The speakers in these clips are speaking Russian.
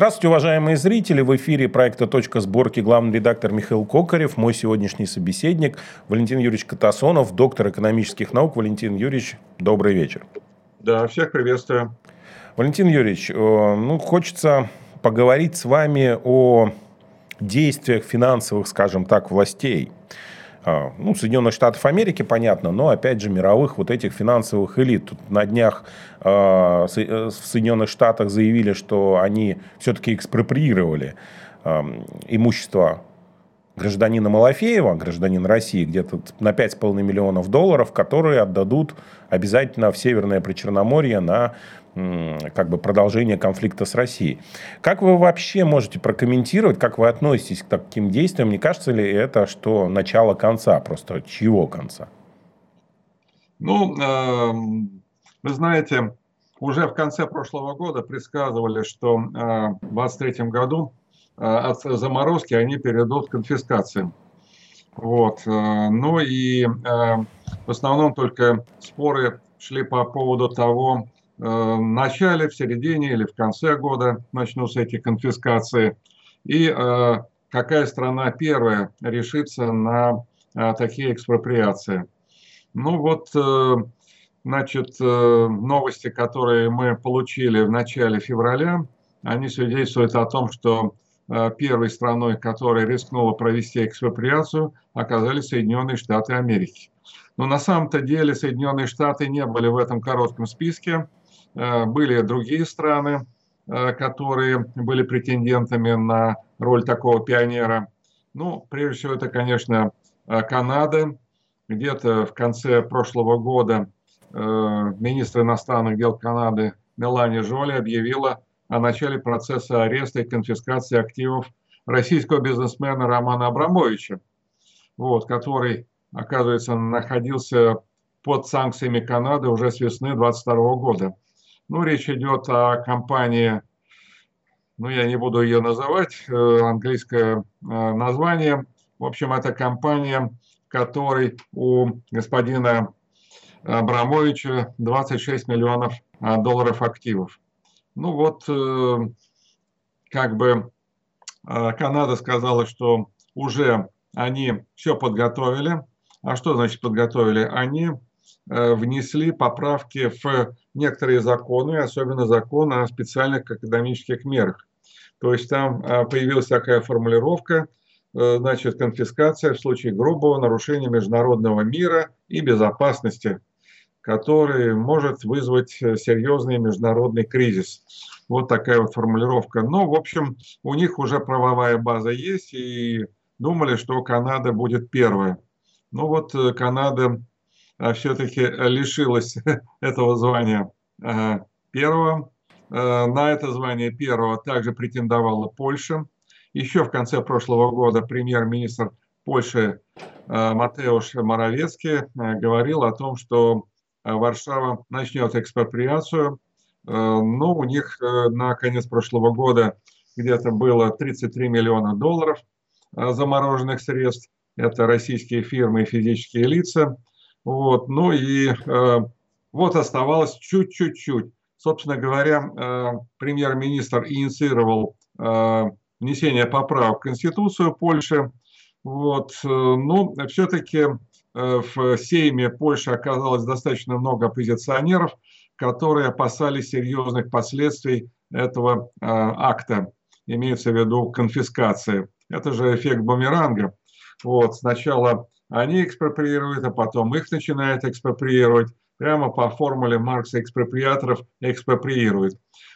Здравствуйте, уважаемые зрители. В эфире проекта «Точка сборки» главный редактор Михаил Кокарев, мой сегодняшний собеседник Валентин Юрьевич Катасонов, доктор экономических наук. Валентин Юрьевич, добрый вечер. Да, всех приветствую. Валентин Юрьевич, э, ну, хочется поговорить с вами о действиях финансовых, скажем так, властей – ну, Соединенных Штатов Америки, понятно, но, опять же, мировых вот этих финансовых элит. Тут на днях а, э, в Соединенных Штатах заявили, что они все-таки экспроприировали имущество гражданина Малафеева, гражданина России, где-то на 5,5 миллионов долларов, которые отдадут обязательно в Северное Причерноморье на как бы продолжение конфликта с Россией. Как вы вообще можете прокомментировать, как вы относитесь к таким действиям? Не кажется ли это, что начало конца, просто чьего конца? Ну, э, вы знаете, уже в конце прошлого года предсказывали, что э, в 2023 году э, от заморозки они перейдут к конфискациям. Вот. Ну и в основном только споры шли по поводу того, Э, в начале, в середине или в конце года начнутся эти конфискации. И э, какая страна первая решится на э, такие экспроприации. Ну вот, значит, новости, которые мы получили в начале февраля, они свидетельствуют о том, что первой страной, которая рискнула провести экспроприацию, оказались Соединенные Штаты Америки. Но на самом-то деле Соединенные Штаты не были в этом коротком списке. Э, были другие страны, э, которые были претендентами на роль такого пионера. Ну, прежде всего, это, конечно, э, Канада. Где-то в конце прошлого года министр иностранных дел Канады Мелани Жоли объявила о начале процесса ареста и конфискации активов российского бизнесмена Романа Абрамовича, вот, который, оказывается, находился под санкциями Канады уже с весны 2022 года. Ну, речь идет о компании, ну, я не буду ее называть, э, английское э, название. В общем, это компания, которой у господина Абрамовича 26 миллионов э, долларов активов. Ну вот, как бы Канада сказала, что уже они все подготовили. А что значит подготовили? Они внесли поправки в некоторые законы, особенно закон о специальных экономических мерах. То есть там а, появилась такая формулировка, э, значит, конфискация в случае грубого нарушения международного мира и безопасности, который может вызвать э, серьезный международный кризис. Вот такая вот формулировка. Но, в общем, у них уже правовая база есть, и думали, что Канада будет первая. Ну вот э, Канада все-таки лишилась этого звания э, первого. Э, на это звание первого также претендовала Польша. Еще в конце прошлого года премьер-министр Польши э, Матеуш Моровецкий говорил о том, что Варшава начнет экспроприацию. Ну, у них на конец прошлого года где-то было 33 миллиона долларов замороженных средств. Это российские фирмы и физические лица – вот, ну и э, вот оставалось чуть-чуть-чуть. Собственно говоря, э, премьер-министр инициировал э, внесение поправок в Конституцию Польши. Вот, э, ну, все-таки э, в Сейме Польши оказалось достаточно много оппозиционеров, которые опасались серьезных последствий этого э, акта, имеется в виду конфискации. Это же эффект бумеранга. Вот, сначала они экспроприируют, а потом их начинают экспроприировать. Прямо по формуле Маркса экспроприаторов экспроприируют.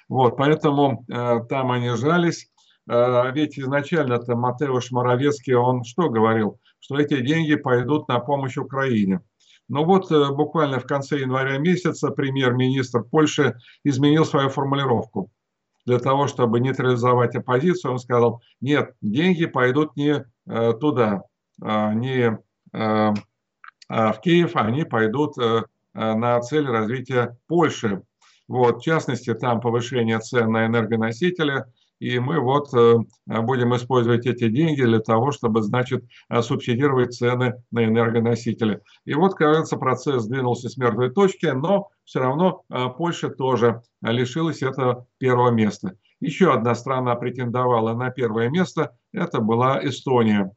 Вот, поэтому э, там они жались. Э, ведь изначально-то Матеуш Моровецкий, он что говорил? Что эти деньги пойдут на помощь Украине. Но вот э, буквально в конце января месяца премьер-министр Польши изменил свою формулировку. Для того, чтобы нейтрализовать оппозицию, он сказал, нет, деньги пойдут не э, туда, э, не а в Киев, они пойдут э, э, на цель развития Польши. Вот, в частности, там повышение цен на энергоносители, и мы вот будем использовать эти деньги для того, чтобы, значит, субсидировать цены на энергоносители. И вот, кажется, процесс сдвинулся с мертвой точки, но все равно Польша тоже лишилась этого первого места. Еще одна страна претендовала на первое место, это была Эстония.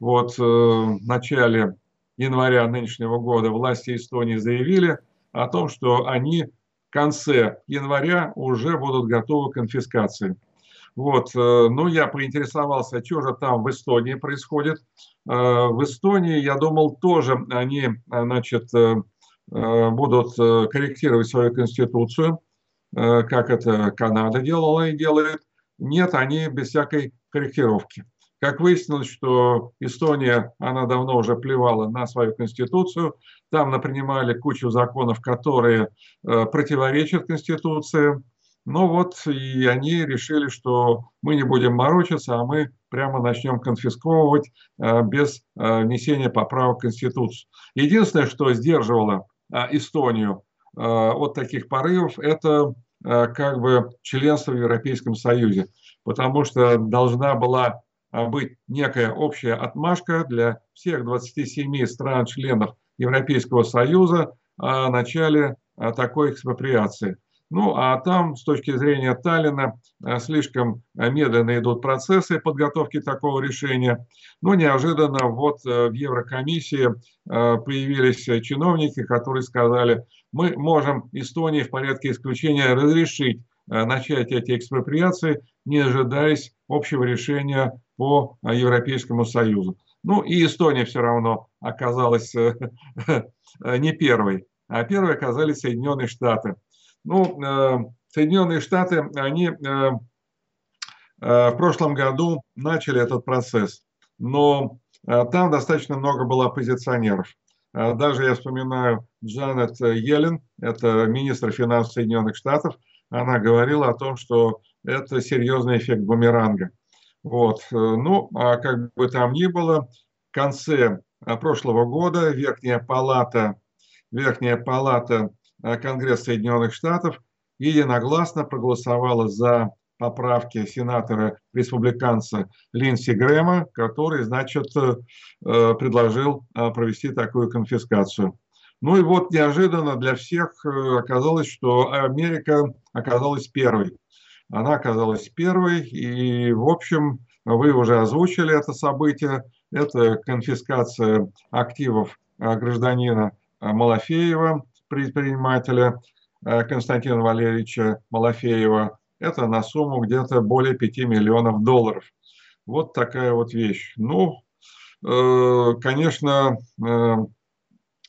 Вот в начале января нынешнего года власти Эстонии заявили о том, что они в конце января уже будут готовы к конфискации. Вот, э, ну, я поинтересовался, что же там в Эстонии происходит. Э, в Эстонии, я думал, тоже они, э, значит, будут корректировать свою конституцию, как это Канада делала и делает. Нет, они без всякой корректировки. Как выяснилось, что Эстония, она давно уже плевала на свою конституцию, там напринимали кучу законов, которые противоречат конституции, ну вот и они решили, что мы не будем морочиться, а мы прямо начнем конфисковывать э, без э, внесения поправок в Конституцию. Единственное, что сдерживало э, Эстонию от таких порывов, это как бы членство в Европейском Союзе, потому что должна была быть некая общая отмашка для всех 27 стран-членов Европейского Союза о начале такой экспроприации. Ну, а там, с точки зрения Таллина, э, слишком медленно идут процессы подготовки такого решения. Но неожиданно вот э, в Еврокомиссии появились чиновники, которые сказали, мы можем Эстонии в порядке исключения разрешить начать эти экспроприации, не ожидаясь общего решения по Европейскому Союзу. Ну и Эстония все равно оказалась не первой, а первой оказались Соединенные Штаты. Ну, э, Соединенные Штаты, они э, э, в прошлом году начали этот процесс, но там достаточно много было оппозиционеров. Даже я вспоминаю Джанет Йеллен, это министр финансов Соединенных Штатов, она говорила о том, что это серьезный эффект бумеранга. Вот. Ну, а как бы там ни было, в конце прошлого года Верхняя палата, Верхняя палата Э, Конгресс Соединенных Штатов единогласно проголосовала за поправки сенатора-республиканца Линси Грэма, который, значит, э, предложил э, провести такую конфискацию. Ну и вот неожиданно для всех оказалось, что Америка оказалась первой. Она оказалась первой, и, в общем, вы уже озвучили это событие. Это конфискация активов гражданина Малафеева, предпринимателя э, Константина Валерьевича Малафеева. Это на сумму где-то более 5 миллионов долларов. Вот такая вот вещь. Ну, э, конечно, э,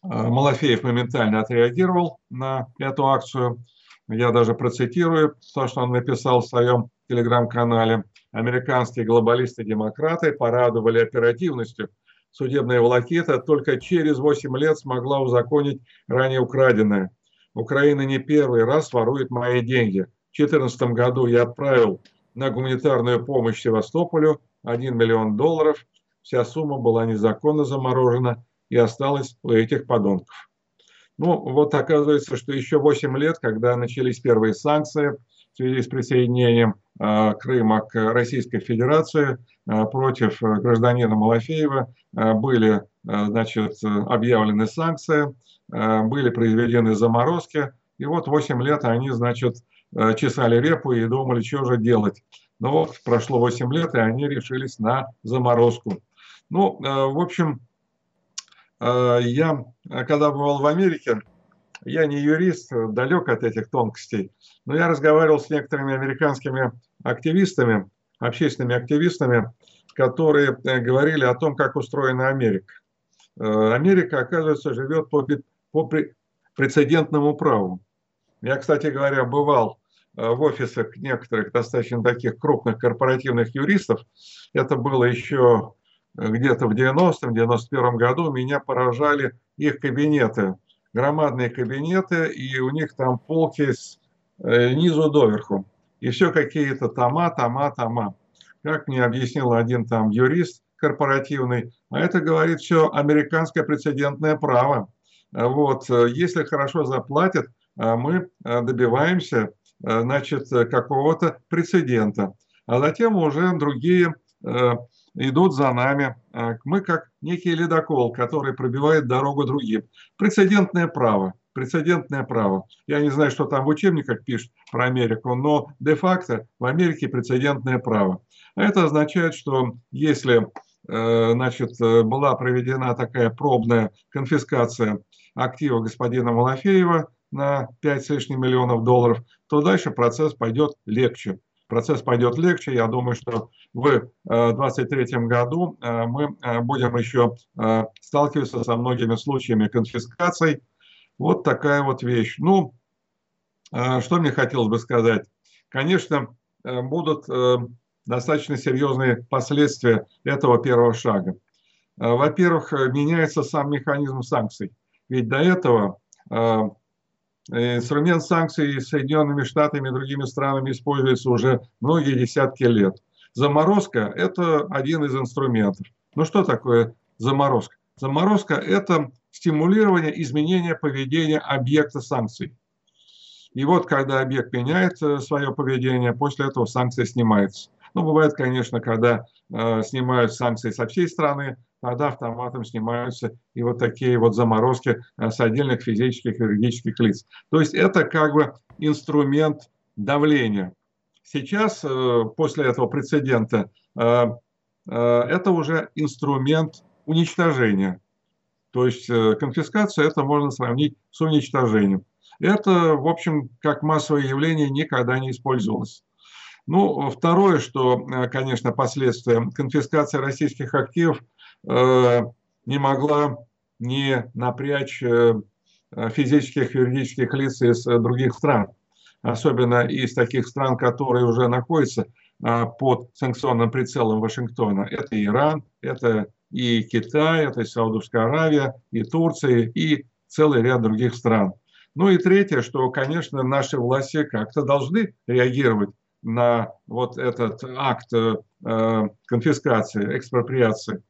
Малафеев моментально отреагировал на эту акцию. Я даже процитирую то, что он написал в своем телеграм-канале. Американские глобалисты-демократы порадовали оперативностью – судебная волокита только через 8 лет смогла узаконить ранее украденное. Украина не первый раз ворует мои деньги. В 2014 году я отправил на гуманитарную помощь Севастополю 1 миллион долларов. Вся сумма была незаконно заморожена и осталась у этих подонков. Ну, вот оказывается, что еще 8 лет, когда начались первые санкции в связи с присоединением Э, Крыма к Российской Федерации э, против э, гражданина Малафеева были значит, объявлены санкции, были произведены заморозки, и вот 8 лет они, значит, чесали репу и думали, что же делать. Но вот прошло 8 лет, и они решились на заморозку. Ну, в общем, я, когда бывал в Америке, я не юрист, далек от этих тонкостей, но я разговаривал с некоторыми американскими активистами, общественными активистами, которые э, говорили о том, как устроена Америка. Э, Америка, оказывается, живет по, по прецедентному праву. Я, кстати говоря, бывал э, в офисах некоторых достаточно таких крупных корпоративных юристов. Это было еще где-то в 90-м, 91 году. Меня поражали их кабинеты громадные кабинеты, и у них там полки с э, низу доверху. И все какие-то тома, тома, тома. Как мне объяснил один там юрист корпоративный, а это говорит все американское прецедентное право. Вот, если хорошо заплатят, э, мы э, добиваемся значит, какого-то прецедента. А затем уже другие идут за нами. Мы как некий ледокол, который пробивает дорогу другим. Прецедентное право. Прецедентное право. Я не знаю, что там в учебниках пишут про Америку, но де-факто в Америке прецедентное право. Это означает, что если значит, была проведена такая пробная конфискация актива господина Малафеева на 5 с лишним миллионов долларов, то дальше процесс пойдет легче. Процесс пойдет легче. Я думаю, что в 2023 э, году э, мы э, будем еще сталкиваться со многими случаями конфискаций. Вот такая вот вещь. Ну, что мне хотелось бы сказать? Конечно, будут достаточно серьезные последствия этого первого шага. Во-первых, меняется сам механизм санкций. Ведь до этого инструмент санкций Соединенными Штатами и другими странами используется уже многие десятки лет. Заморозка – это один из инструментов. Ну что такое заморозка? Заморозка – это стимулирование изменения поведения объекта санкций. И вот когда объект меняет э, свое поведение, после этого санкция снимается. Ну, бывает, конечно, когда э, снимают санкции со всей страны, тогда автоматом снимаются и вот такие вот заморозки э, с отдельных физических и юридических лиц. То есть это как бы инструмент давления. Сейчас, э, после этого прецедента, э, это уже инструмент уничтожения. То есть конфискация это можно сравнить с уничтожением. Это, в общем, как массовое явление никогда не использовалось. Ну, второе, что, конечно, последствия конфискации российских активов Э, не могла не напрячь э, физических юридических лиц из э, других стран, особенно из таких стран, которые уже находятся под санкционным прицелом Вашингтона. Это Иран, это и Китай, это и Саудовская Аравия, и Турция, и целый ряд других стран. Ну и третье, что, конечно, наши власти как-то должны реагировать на вот этот акт э, конфискации, экспроприации.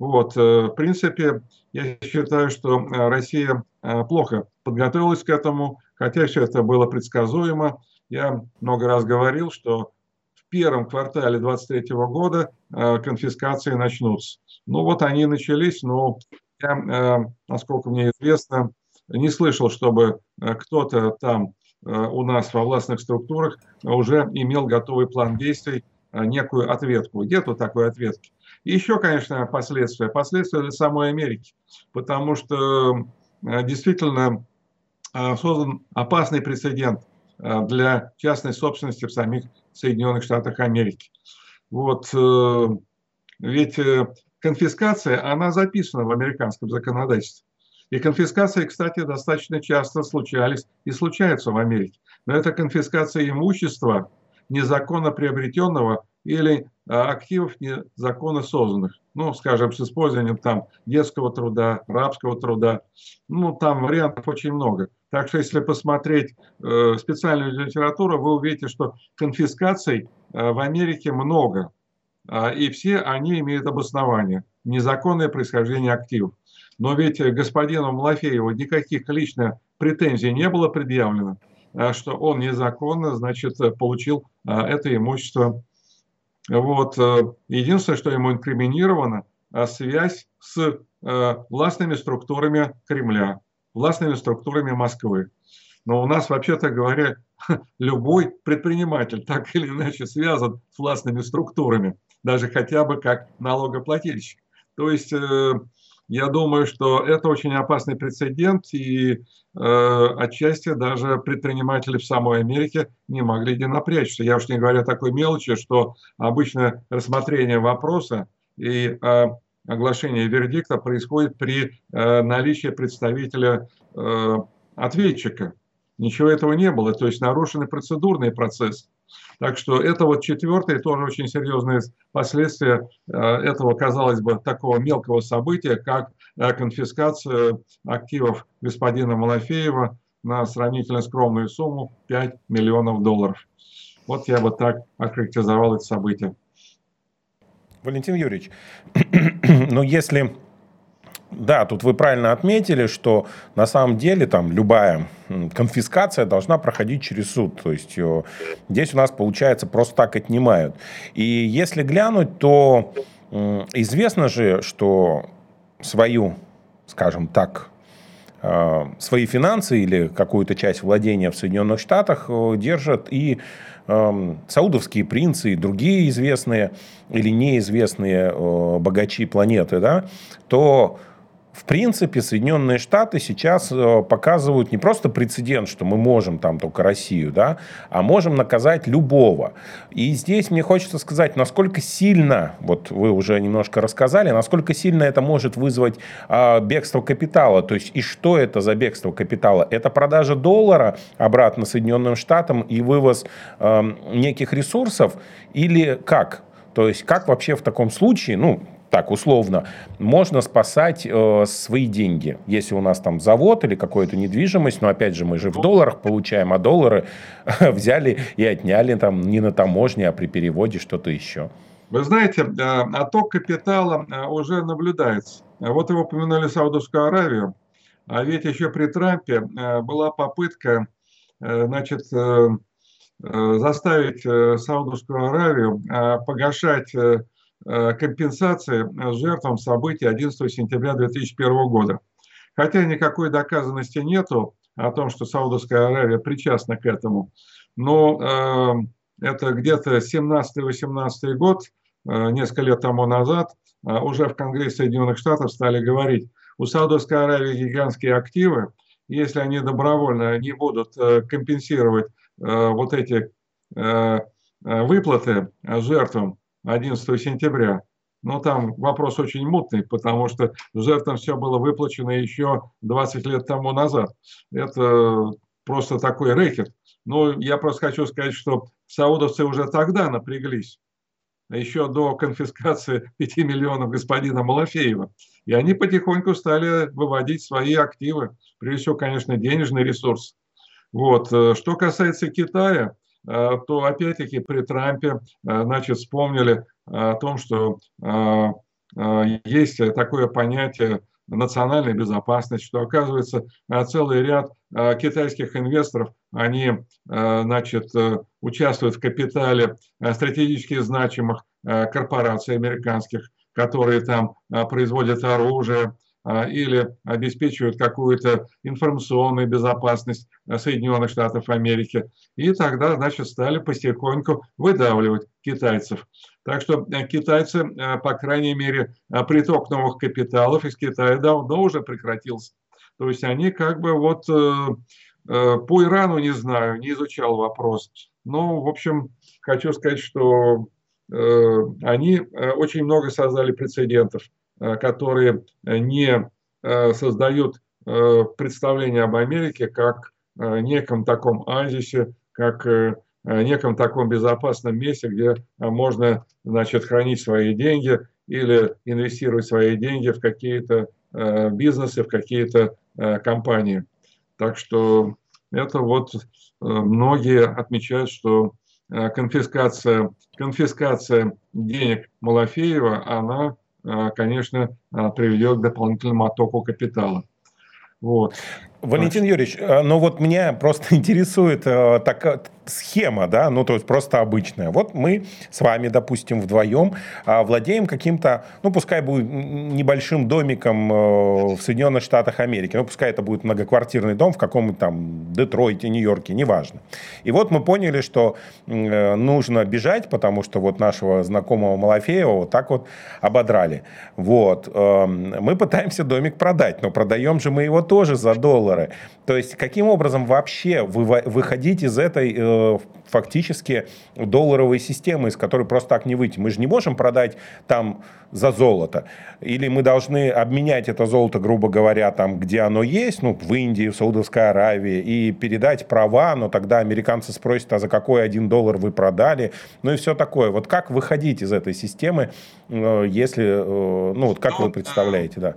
Вот, э, в принципе, я считаю, что э, Россия плохо подготовилась к этому, хотя все это было предсказуемо. Я много раз говорил, что в первом квартале 2023 года конфискации начнутся. Ну вот они начались, но я, насколько мне известно, не слышал, чтобы кто-то там у нас во властных структурах уже имел готовый план действий, некую ответку. Нету такой ответки. И еще, конечно, последствия. Последствия для самой Америки. Потому что э, действительно э, создан опасный прецедент э, для частной собственности в самих Соединенных Штатах Америки. Вот, ведь конфискация, она записана в американском законодательстве. И конфискации, кстати, достаточно часто случались и случаются в Америке. Но это конфискация имущества, незаконно приобретенного или а, активов незаконно созданных. Ну, скажем, с использованием там детского труда, рабского труда. Ну, там вариантов очень много. Так что, если посмотреть э, специальную литературу, вы увидите, что конфискаций э, в Америке много. Э, и все они имеют обоснование. Незаконное происхождение активов. Но ведь господину Малафееву никаких лично претензий не было предъявлено, э, что он незаконно, значит, получил э, это имущество вот. Э, единственное, что ему инкриминировано, э, связь с э, властными структурами Кремля, властными структурами Москвы. Но у нас, вообще-то говоря, любой предприниматель так или иначе связан с властными структурами, даже хотя бы как налогоплательщик. То есть я думаю, что это очень опасный прецедент, и э, отчасти даже предприниматели в самой Америке не могли не напрячься. Я уж не говорю о такой мелочи, что обычно рассмотрение вопроса и э, оглашение вердикта происходит при э, наличии представителя э, ответчика. Ничего этого не было, то есть нарушены процедурные процессы. Так что это вот четвертое, тоже очень серьезные последствия э, этого, казалось бы, такого мелкого события, как э, конфискация активов господина Малафеева на сравнительно скромную сумму 5 миллионов долларов. Вот я вот так охарактеризовал это событие. Валентин Юрьевич, но если Да, тут вы правильно отметили, что на самом деле там любая конфискация должна проходить через суд. То есть э, здесь у нас получается просто так отнимают. И если глянуть, то известно же, что свою, скажем так, э, свои финансы или какую-то часть владения в Соединенных Штатах э, держат и эм, саудовские принцы и другие известные или неизвестные богачи планеты, да, то в принципе, Соединенные Штаты сейчас э, показывают не просто прецедент, что мы можем там только Россию, да, а можем наказать любого. И здесь мне хочется сказать, насколько сильно, вот вы уже немножко рассказали, насколько сильно это может вызвать э, бегство капитала. То есть, и что это за бегство капитала? Это продажа доллара обратно Соединенным Штатам и вывоз э, неких ресурсов или как? То есть, как вообще в таком случае, ну, так условно, можно спасать э, свои деньги. Если у нас там завод или какая-то недвижимость, но опять же мы же в долларах получаем, а доллары взяли и отняли там не на таможне, а при переводе что-то еще. Вы знаете, э, отток капитала э, уже наблюдается. Вот вы упомянули Саудовскую Аравию, а ведь еще при Трампе э, была попытка значит, заставить Саудовскую Аравию погашать компенсации жертвам событий 11 сентября 2001 года. Хотя никакой доказанности нету о том, что Саудовская Аравия причастна к этому, но э, это где-то 17-18 год, э, несколько лет тому назад, э, уже в Конгрессе Соединенных Штатов стали говорить, у Саудовской Аравии гигантские активы, если они добровольно не будут э, компенсировать э, вот эти э, выплаты жертвам 11 сентября. Но там вопрос очень мутный, потому что жертвам все было выплачено еще 20 лет тому назад. Это просто такой рэкет. Но я просто хочу сказать, что саудовцы уже тогда напряглись, еще до конфискации 5 миллионов господина Малафеева. И они потихоньку стали выводить свои активы, прежде всего, конечно, денежный ресурс. Вот. Что касается Китая, Э, то опять-таки при Трампе э, значит, вспомнили о том, что э, есть такое понятие национальная безопасность, что оказывается целый ряд китайских инвесторов, они значит, участвуют в капитале стратегически значимых корпораций американских, которые там производят оружие, или обеспечивают какую-то информационную безопасность э, Соединенных Штатов Америки. И тогда, значит, стали потихоньку выдавливать китайцев. Так что э, китайцы, э, по крайней мере, приток новых капиталов из Китая давно уже прекратился. То есть они как бы вот по Ирану не знаю, не изучал вопрос. Но, в общем, хочу сказать, что они очень много создали прецедентов. Э, которые э, не э, создают представление об Америке как неком таком оазисе, как неком таком безопасном месте, где можно значит, хранить свои деньги или инвестировать свои деньги в какие-то бизнесы, в какие-то компании. Так что это вот многие отмечают, что конфискация, конфискация денег Малафеева, она конечно, а, приведет к дополнительному оттоку капитала. Вот. Валентин Юрьевич, э, ну вот меня просто интересует такая схема, да, ну то есть просто обычная. Вот мы с вами, допустим, вдвоем э, владеем каким-то, ну пускай будет небольшим домиком в Соединенных Штатах Америки, ну пускай это будет многоквартирный дом в каком-то там Детройте, Нью-Йорке, неважно. И вот мы поняли, что нужно бежать, потому что вот нашего знакомого Малафеева вот так вот ободрали. Вот. Эм, мы пытаемся домик продать, но продаем же мы его тоже за доллар доллары. То есть каким образом вообще вы, выходить из этой э, фактически долларовой системы, из которой просто так не выйти? Мы же не можем продать там за золото. Или мы должны обменять это золото, грубо говоря, там, где оно есть, ну, в Индии, в Саудовской Аравии, и передать права, но тогда американцы спросят, а за какой один доллар вы продали, ну и все такое. Вот как выходить из этой системы, э, если, э, ну, вот как вы ну, представляете, да?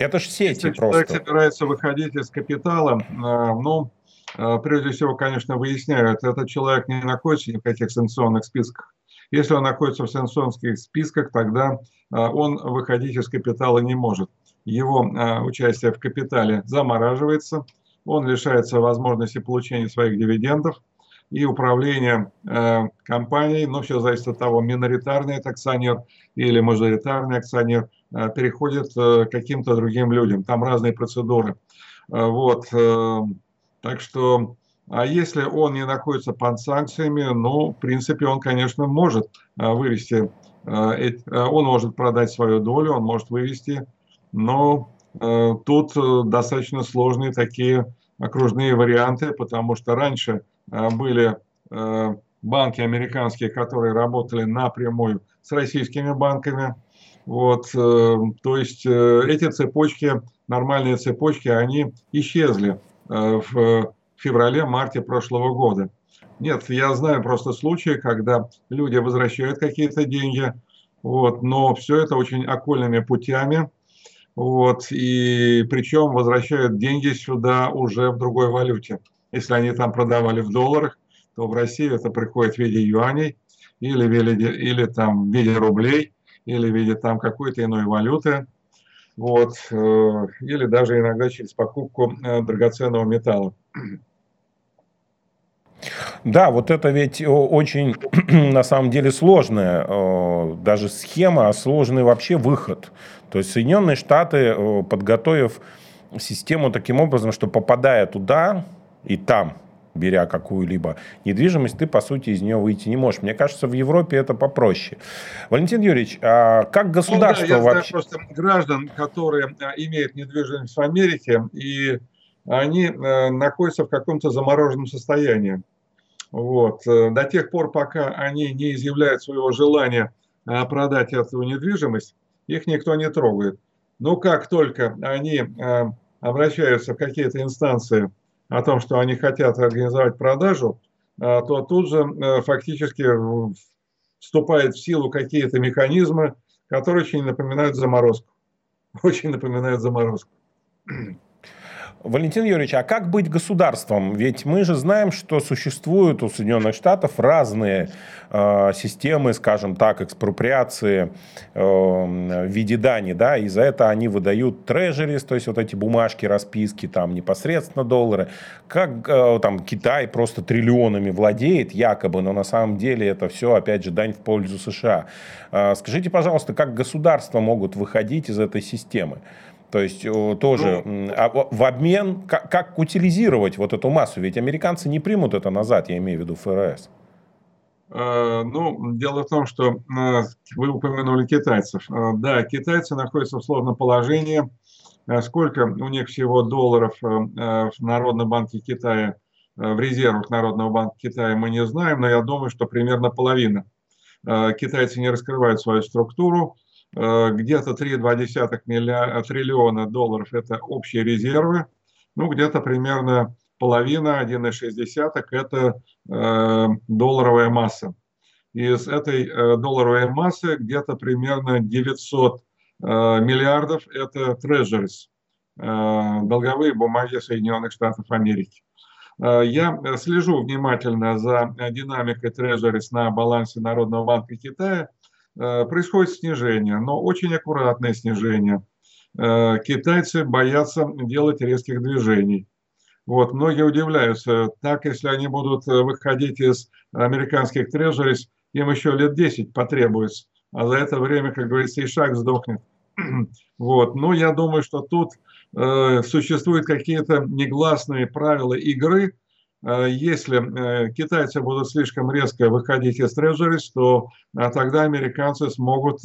Это же сети Если просто. человек собирается выходить из капитала, ну, прежде всего, конечно, выясняют, этот человек не находится ни в каких санкционных списках. Если он находится в санкционных списках, тогда он выходить из капитала не может. Его участие в капитале замораживается, он лишается возможности получения своих дивидендов, и управление э, компанией, но все зависит от того, миноритарный это акционер или мажоритарный акционер, э, переходит э, каким-то другим людям. Там разные процедуры. Э, вот, так что, а если он не находится под санкциями, ну, в принципе, он, конечно, может э, вывести, э, э, он может продать свою долю, он может вывести, но э, тут э, достаточно сложные такие окружные варианты, потому что раньше э, были э, банки американские, которые работали напрямую с российскими банками. Вот, э, то есть эти цепочки, нормальные цепочки, они исчезли в феврале-марте прошлого года. Нет, я знаю просто случаи, когда люди возвращают какие-то деньги, вот, но все это очень окольными путями, вот, и причем возвращают деньги сюда уже в другой валюте. Если они там продавали в долларах, то в Россию это приходит в виде юаней или виде, или там в виде рублей, или в виде там какой-то иной валюты. Вот, э, или даже иногда через покупку э, драгоценного металла. Да, вот это ведь очень, на самом деле, сложная э, даже схема, а сложный вообще выход. То есть Соединенные Штаты, э, подготовив систему таким образом, что попадая туда и там, беря какую-либо недвижимость, ты, по сути, из нее выйти не можешь. Мне кажется, в Европе это попроще. Валентин Юрьевич, а как государство ну, да, я вообще... Знаю просто граждан, которые а, имеют недвижимость в Америке, и они э, находятся в каком-то замороженном состоянии. Вот. Э, до тех пор, пока они не изъявляют своего желания э, продать эту недвижимость, их никто не трогает. Но как только они обращаются в какие-то инстанции о том, что они хотят организовать продажу, то тут же фактически вступают в силу какие-то механизмы, которые очень напоминают заморозку. Очень напоминают заморозку. Валентин Юрьевич, а как быть государством? Ведь мы же знаем, что существуют у Соединенных Штатов разные э, системы, скажем так, экспроприации э, в виде дани, да, и за это они выдают трежерис, то есть вот эти бумажки, расписки, там непосредственно доллары. Как э, там Китай просто триллионами владеет, якобы, но на самом деле это все, опять же, дань в пользу США. Э, скажите, пожалуйста, как государства могут выходить из этой системы? То есть тоже ну, а в обмен, как, как утилизировать вот эту массу? Ведь американцы не примут это назад, я имею в виду ФРС. Э, ну, дело в том, что э, вы упомянули китайцев. Э, да, китайцы находятся в сложном положении. Сколько у них всего долларов в Народном банке Китая, в резервах Народного банка Китая, мы не знаем, но я думаю, что примерно половина. Китайцы не раскрывают свою структуру, Э, где-то 3,2 миллиарда, триллиона долларов – это общие резервы, ну, где-то примерно половина, 1,6 – это э, долларовая масса. Из этой э, долларовой массы где-то примерно 900 э, миллиардов – это treasuries, э, долговые бумаги Соединенных Штатов Америки. Э, я слежу внимательно за динамикой treasuries на балансе Народного банка Китая – Э, происходит снижение, но очень аккуратное снижение. Э, китайцы боятся делать резких движений. Вот, многие удивляются, так если они будут э, выходить из американских трежерис, им еще лет 10 потребуется, а за это время, как говорится, и шаг сдохнет. Вот. Но я думаю, что тут э, существуют какие-то негласные правила игры, Э, если э, китайцы будут слишком резко выходить из трежерис, то э, тогда американцы смогут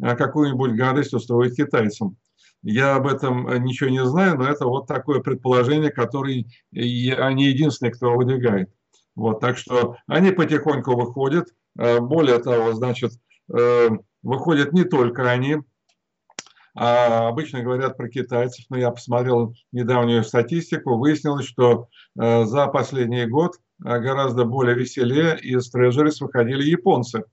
какую-нибудь гадость устроить китайцам. Я об этом ничего не знаю, но это вот такое предположение, которое они единственные, кто выдвигает. Вот, так что они потихоньку выходят. Более того, значит, выходят не только они, а обычно говорят про китайцев, но я посмотрел недавнюю статистику, выяснилось, что э, за последний год э, гораздо более веселее из трежерис выходили японцы.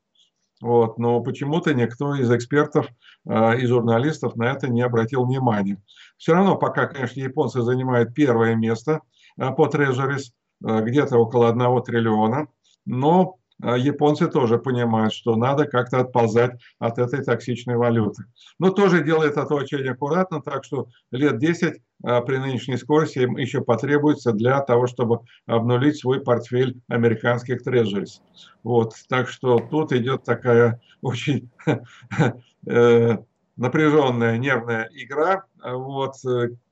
Вот, но почему-то никто из экспертов э, и журналистов на это не обратил внимания. Все равно пока, конечно, японцы занимают первое место по трежерис, где-то около 1 триллиона, но японцы тоже понимают, что надо как-то отползать от этой токсичной валюты. Но тоже делает это очень аккуратно, так что лет 10 а, при нынешней скорости им еще потребуется для того, чтобы обнулить свой портфель американских трежерис. Вот, так что тут идет такая очень э, напряженная нервная игра, вот,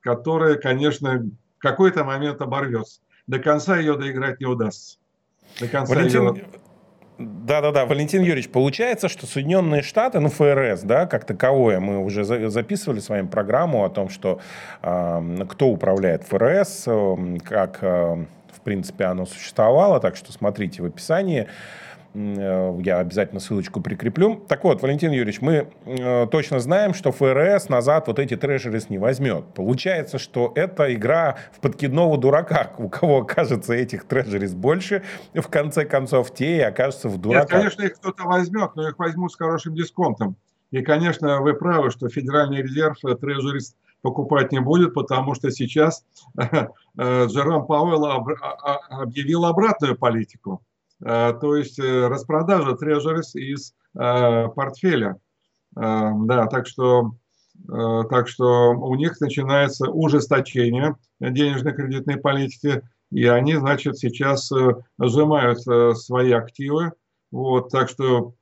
которая, конечно, в какой-то момент оборвется. До конца ее доиграть не удастся. До конца Валентин, ее... Да-да-да, Валентин Юрьевич, получается, что Соединенные Штаты, ну ФРС, да, как таковое, мы уже записывали с вами программу о том, что э, кто управляет ФРС, как, э, в принципе, оно существовало, так что смотрите в описании. Э, я обязательно ссылочку прикреплю. Так вот, Валентин Юрьевич, мы э, точно знаем, что ФРС назад вот эти трежерис не возьмет. Получается, что это игра в подкидного дурака. У кого окажется этих трежерис больше, в конце концов, те и окажутся в дураках. Нет, конечно, их кто-то возьмет, но их возьмут с хорошим дисконтом. И, конечно, вы правы, что Федеральный резерв трежерис покупать не будет, потому что сейчас э, Джером Пауэлл объявил обратную политику Э, то есть э, распродажа трежерис из э, портфеля. Да, так что, так что у них начинается ужесточение денежно-кредитной политики, и они, значит, сейчас сжимают свои активы. Вот, так что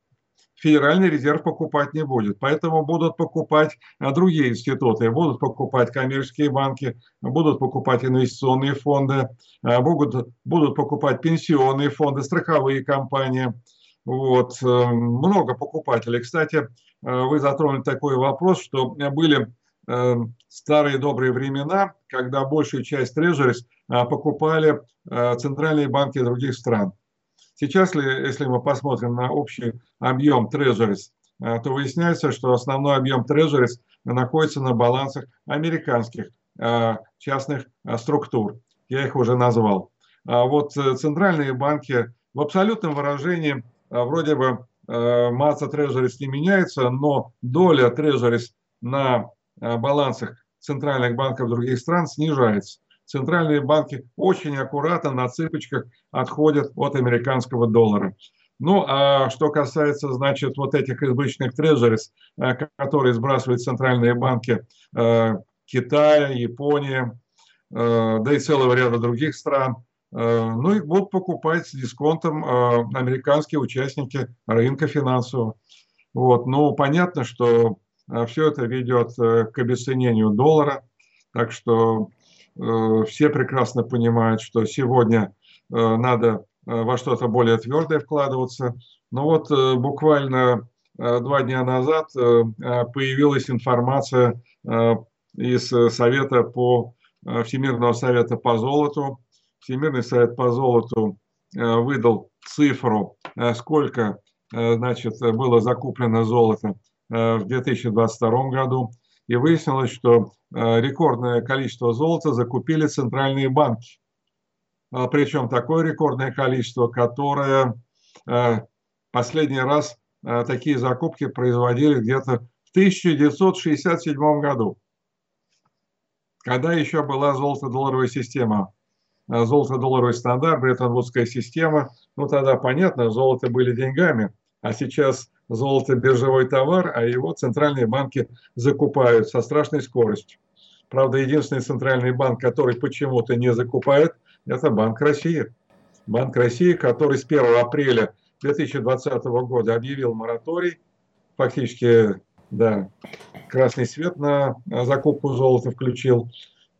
Федеральный резерв покупать не будет. Поэтому будут покупать а, другие институты, будут покупать коммерческие банки, будут покупать инвестиционные фонды, а, будут, будут покупать пенсионные фонды, страховые компании. Вот. Э, много покупателей. Кстати, э, вы затронули такой вопрос, что были э, старые добрые времена, когда большую часть трежерис покупали центральные банки других стран. Сейчас, если мы посмотрим на общий объем трежерис, э, то выясняется, что основной объем трежерис находится на балансах американских э, частных э, структур. Я их уже назвал. А вот центральные банки в абсолютном выражении вроде бы масса трежерис не меняется, но доля трежерис на балансах центральных банков других стран снижается центральные банки очень аккуратно на цыпочках отходят от американского доллара. Ну, а что касается, значит, вот этих избыточных трежерис, э, которые сбрасывают центральные банки э, Китая, Японии, э, да и целого ряда других стран, ну, их будут покупать с дисконтом американские участники рынка финансового. Вот. Ну, понятно, что все это ведет к обесценению доллара, так что все прекрасно понимают, что сегодня э, надо э, во что-то более твердое вкладываться. Но вот буквально два дня назад появилась информация из Совета по Всемирного совета по золоту. Всемирный совет по золоту выдал цифру, сколько значит, было закуплено золота в 2022 году и выяснилось, что э, рекордное количество золота закупили центральные банки. А, Причем такое рекордное количество, которое э, последний раз э, такие закупки производили где-то в 1967 году, когда еще была золото-долларовая система, золото-долларовый стандарт, Бреттон-Вудская система. Ну, тогда понятно, золото были деньгами, а сейчас золото – биржевой товар, а его центральные банки закупают со страшной скоростью. Правда, единственный центральный банк, который почему-то не закупает, это Банк России. Банк России, который с 1 апреля 2020 года объявил мораторий, фактически, да, красный свет на закупку золота включил.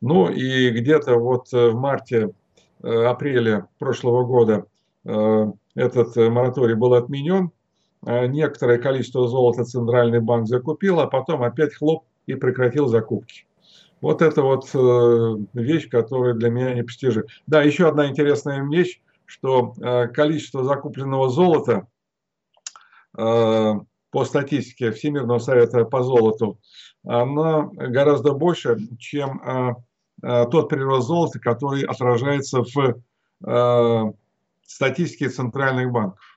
Ну и где-то вот в марте-апреле э, прошлого года э, этот мораторий был отменен, Э, некоторое количество золота Центральный банк закупил, а потом опять хлоп и прекратил закупки. Вот это вот э, вещь, которая для меня непостижима. Да, еще одна интересная вещь, что э, количество закупленного золота по статистике Всемирного совета по золоту, она гораздо больше, чем тот прирост золота, который отражается в статистике центральных банков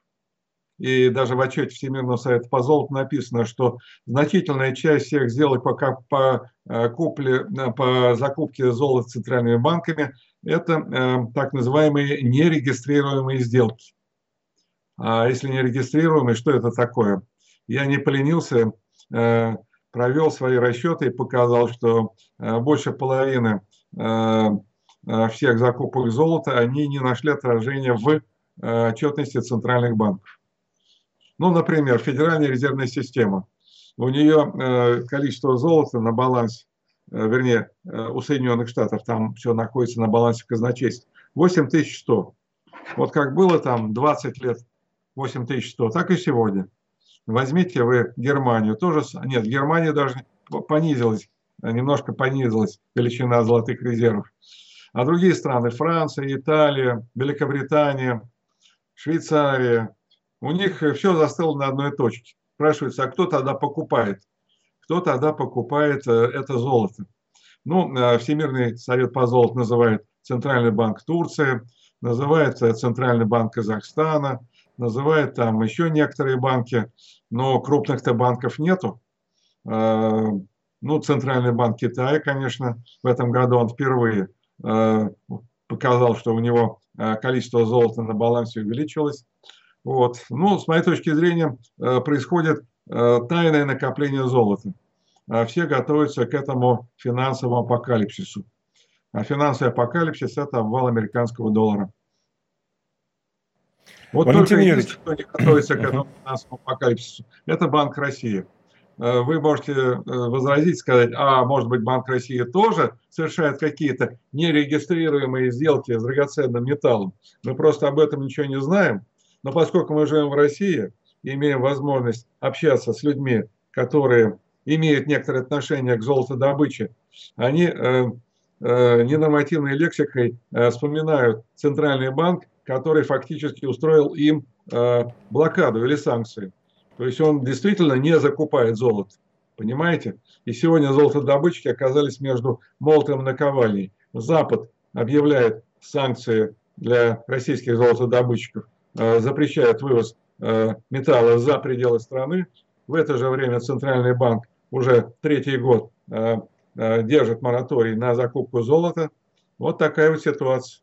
и даже в отчете Всемирного совета по золоту написано, что значительная часть всех сделок по, по, э, купле, э, по закупке золота центральными банками – это э, так называемые нерегистрируемые сделки. А если не регистрируемый, что это такое? Я не поленился, провел свои расчеты и показал, что больше половины всех закупок золота, они не нашли отражения в отчетности центральных банков. Ну, например, Федеральная резервная система. У нее количество золота на балансе, вернее, у Соединенных Штатов, там все находится на балансе казначейства, 8100. Вот как было там 20 лет 8100, так и сегодня. Возьмите вы Германию, тоже, нет, Германия даже понизилась, немножко понизилась величина золотых резервов. А другие страны, Франция, Италия, Великобритания, Швейцария, у них все застыло на одной точке. Спрашивается, а кто тогда покупает? Кто тогда покупает э, это золото? Ну, э, Всемирный совет по золоту называет Центральный банк Турции, называет Центральный банк Казахстана, называет там еще некоторые банки, но крупных-то банков нету. Ну, Центральный банк Китая, конечно, в этом году он впервые показал, что у него количество золота на балансе увеличилось. Вот. Ну, с моей точки зрения, происходит тайное накопление золота. Все готовятся к этому финансовому апокалипсису. А финансовый апокалипсис – это обвал американского доллара. Вот Валентин только Юрьевич. кто не готовится к этому финансовому апокалипсису, это Банк России. Э, вы можете э, возразить, сказать, а может быть Банк России тоже совершает какие-то нерегистрируемые сделки с драгоценным металлом. Мы просто об этом ничего не знаем. Но поскольку мы живем в России и имеем возможность общаться с людьми, которые имеют некоторое отношение к золотодобыче, они э, э, ненормативной лексикой э, вспоминают Центральный банк который фактически устроил им блокаду или санкции. То есть он действительно не закупает золото. Понимаете? И сегодня золотодобытчики оказались между молотом и наковальней. Запад объявляет санкции для российских золотодобытчиков, запрещает вывоз э, металла за пределы страны. В это же время Центральный банк уже третий год держит мораторий на закупку золота. Вот такая вот ситуация.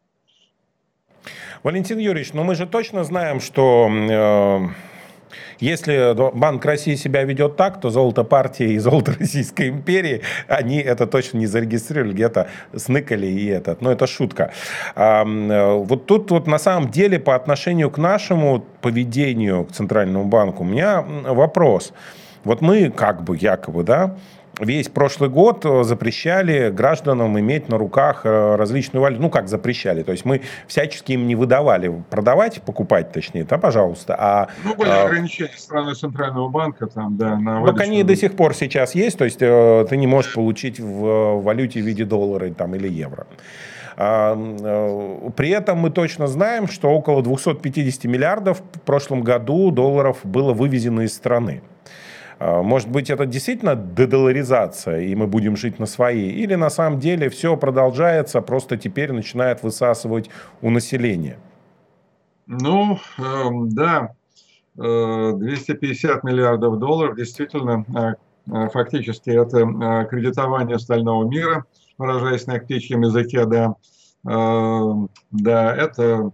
Валентин Юрьевич, ну мы же точно знаем, что э, если Банк России себя ведет так, то золото партии и золото Российской империи, они это точно не зарегистрировали, где-то сныкали и этот. Но это шутка. Э, вот тут вот на самом деле по отношению к нашему поведению к Центральному банку у меня вопрос. Вот мы как бы якобы, да, весь прошлый год э, запрещали гражданам иметь на руках э, различную валюту. Ну, как запрещали? То есть мы всячески им не выдавали продавать, покупать точнее, да, пожалуйста. А, ну, были а, ограничения страны Центрального банка там, да, на Ну, они до сих пор сейчас есть, то есть э, ты не можешь получить в валюте в виде доллара там, или евро. А, при этом мы точно знаем, что около 250 миллиардов в прошлом году долларов было вывезено из страны. А, может быть, это действительно дедоларизация, и мы будем жить на свои? Или на самом деле все продолжается, просто теперь начинает высасывать у населения? Ну, эм, да, 250 э, миллиардов долларов действительно э, э, фактически это кредитование стального мира, выражаясь на птичьем языке, да, эм, да, это Э,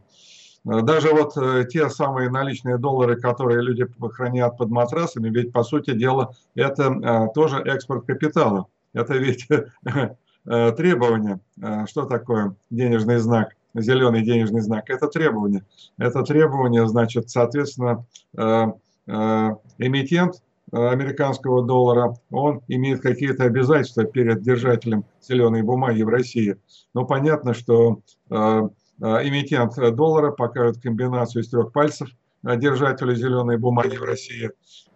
даже вот э, те самые наличные доллары, которые люди хранят под матрасами, ведь по сути дела это э, тоже экспорт капитала. Это ведь требование. Что такое денежный знак? Зеленый денежный знак. Это требование. Это требование, значит, соответственно, эмитент американского доллара, он имеет какие-то обязательства перед держателем зеленой бумаги в России. Но понятно, что Э, эмитент доллара покажет комбинацию из трех пальцев э, держателю зеленой бумаги в России.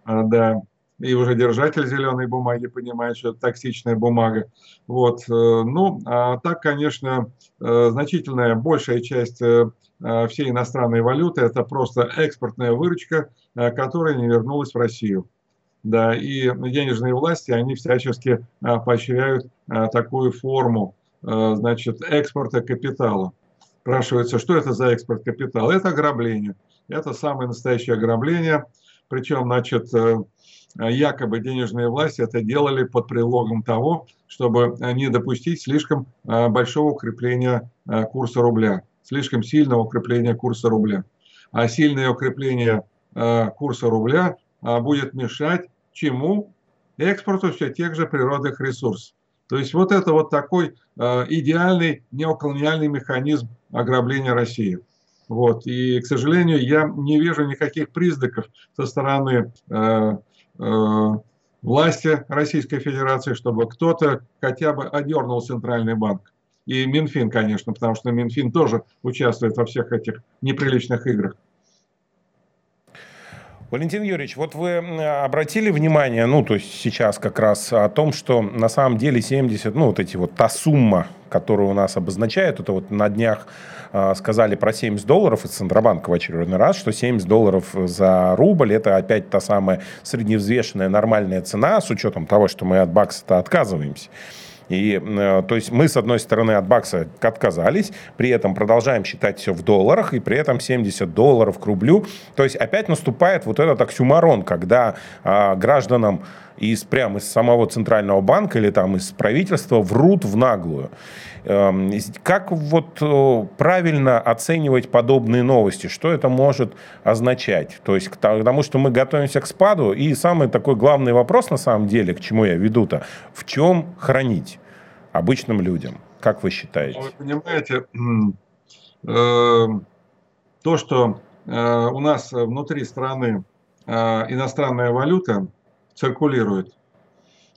Э, да, и уже держатель зеленой бумаги понимает, что это токсичная бумага. Вот. Ну, а так, конечно, значительная большая часть всей иностранной валюты – это просто экспортная выручка, которая не вернулась в Россию. Да, и денежные власти, они всячески поощряют такую форму значит, экспорта капитала. Спрашивается, что это за экспорт капитала? Это ограбление. Это самое настоящее ограбление. Причем, значит, э, якобы денежные власти это делали под предлогом того, чтобы не допустить слишком э, большого укрепления э, курса рубля, слишком сильного укрепления курса рубля. а сильное укрепление курса рубля будет мешать чему? Экспорту все тех же природных ресурсов. То есть вот это вот такой идеальный неоколониальный механизм ограбления России. Вот. И, к сожалению, я не вижу никаких признаков со стороны э, э, власти Российской Федерации, чтобы кто-то хотя бы одернул Центральный банк. И Минфин, конечно, потому что Минфин тоже участвует во всех этих неприличных играх. Валентин Юрьевич, вот вы обратили внимание, ну, то есть сейчас как раз о том, что на самом деле 70, ну, вот эти вот, та сумма, которую у нас обозначают, это вот на днях э, сказали про 70 долларов из Центробанка в очередной раз, что 70 долларов за рубль, это опять та самая средневзвешенная нормальная цена, с учетом того, что мы от бакса-то отказываемся. И, э, то есть мы, с одной стороны, от бакса отказались, при этом продолжаем считать все в долларах, и при этом 70 долларов к рублю. То есть опять наступает вот этот оксюмарон, когда а, гражданам из прямо из самого центрального банка или там из правительства врут в наглую. Эм, как вот правильно оценивать подобные новости? Что это может означать? То есть, потому что мы готовимся к спаду, и самый такой главный вопрос на самом деле, к чему я веду-то, в чем хранить обычным людям? Как вы считаете? Вы понимаете, эм, то, что э, у нас внутри страны э, иностранная валюта циркулирует,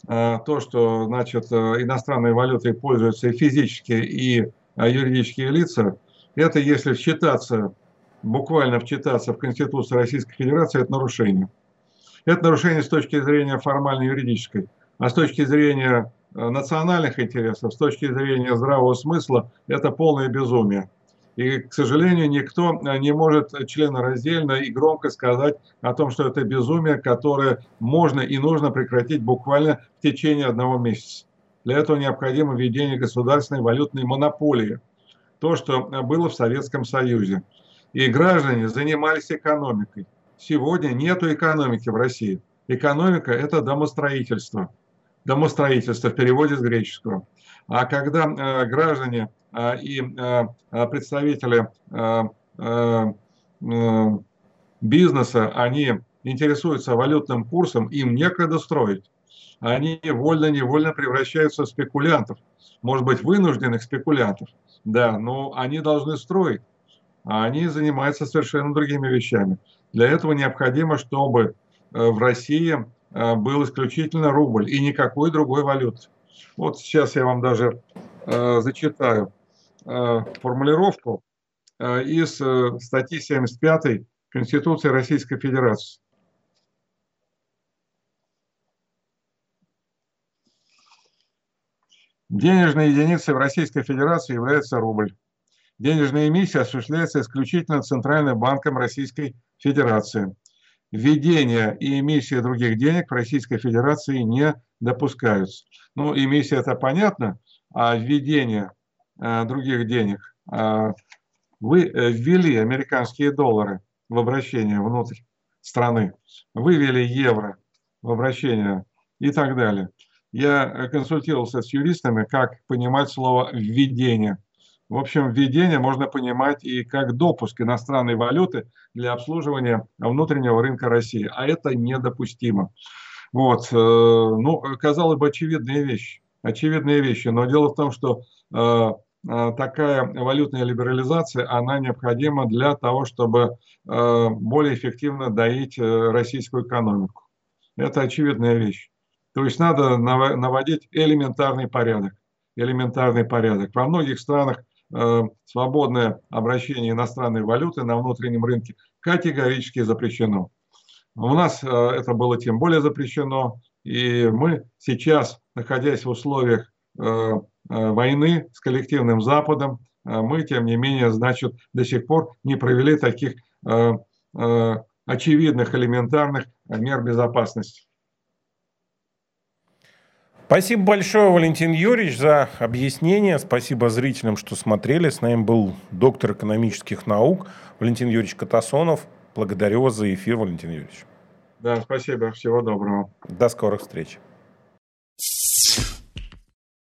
а, то, что значит, э, иностранной валютой пользуются и физические, и а, юридические лица, это если вчитаться, буквально вчитаться в Конституцию Российской Федерации, это нарушение. Это нарушение с точки зрения формально-юридической, а с точки зрения э, национальных интересов, с точки зрения здравого смысла, это полное безумие. И, к сожалению, никто э, не может членораздельно и громко сказать о том, что это безумие, которое можно и нужно прекратить буквально в течение одного месяца. Для этого необходимо введение государственной валютной монополии. То, что э, было в Советском Союзе. И граждане занимались экономикой. Сегодня нет экономики в России. Экономика – это домостроительство. Домостроительство в переводе с греческого. А когда э, граждане а, и а, представители бизнеса, они интересуются валютным курсом, им некогда строить. Они вольно-невольно превращаются в спекулянтов. Может быть, вынужденных спекулянтов. Да, но они должны строить. А они занимаются совершенно другими вещами. Для этого необходимо, чтобы э, в России э, был исключительно рубль и никакой другой валюты. Вот сейчас я вам даже э, зачитаю. Э, формулировку э, из э, статьи 75 Конституции Российской Федерации. Денежной единицей в Российской Федерации является рубль. Денежная эмиссия осуществляется исключительно Центральным банком Российской Федерации. Введение и эмиссия других денег в Российской Федерации не допускаются. Ну, эмиссия это понятно, а введение Э, других денег. А вы э, ввели американские доллары в обращение внутрь страны, вывели евро в обращение и так далее. Я э, консультировался с юристами, как понимать слово «введение». В общем, введение можно понимать и как допуск иностранной валюты для обслуживания внутреннего рынка России. А это недопустимо. Вот. Ну, казалось бы, очевидные вещи. Очевидные вещи. Но дело в том, что Э, такая валютная либерализация, она необходима для того, чтобы э, более эффективно доить э, российскую экономику. Это очевидная вещь. То есть надо наводить элементарный порядок. Элементарный порядок. Во многих странах свободное обращение иностранной валюты на внутреннем рынке категорически запрещено. У нас это было тем более запрещено, и мы сейчас, находясь в условиях Э, войны с коллективным Западом, э, мы, тем не менее, значит, до сих пор не провели таких э, очевидных, элементарных мер безопасности. Спасибо большое, Валентин Юрьевич, за объяснение. Спасибо зрителям, что смотрели. С нами был доктор экономических наук Валентин Юрьевич Катасонов. Благодарю вас за эфир, Валентин Юрьевич. Да, спасибо. Всего доброго. До скорых встреч.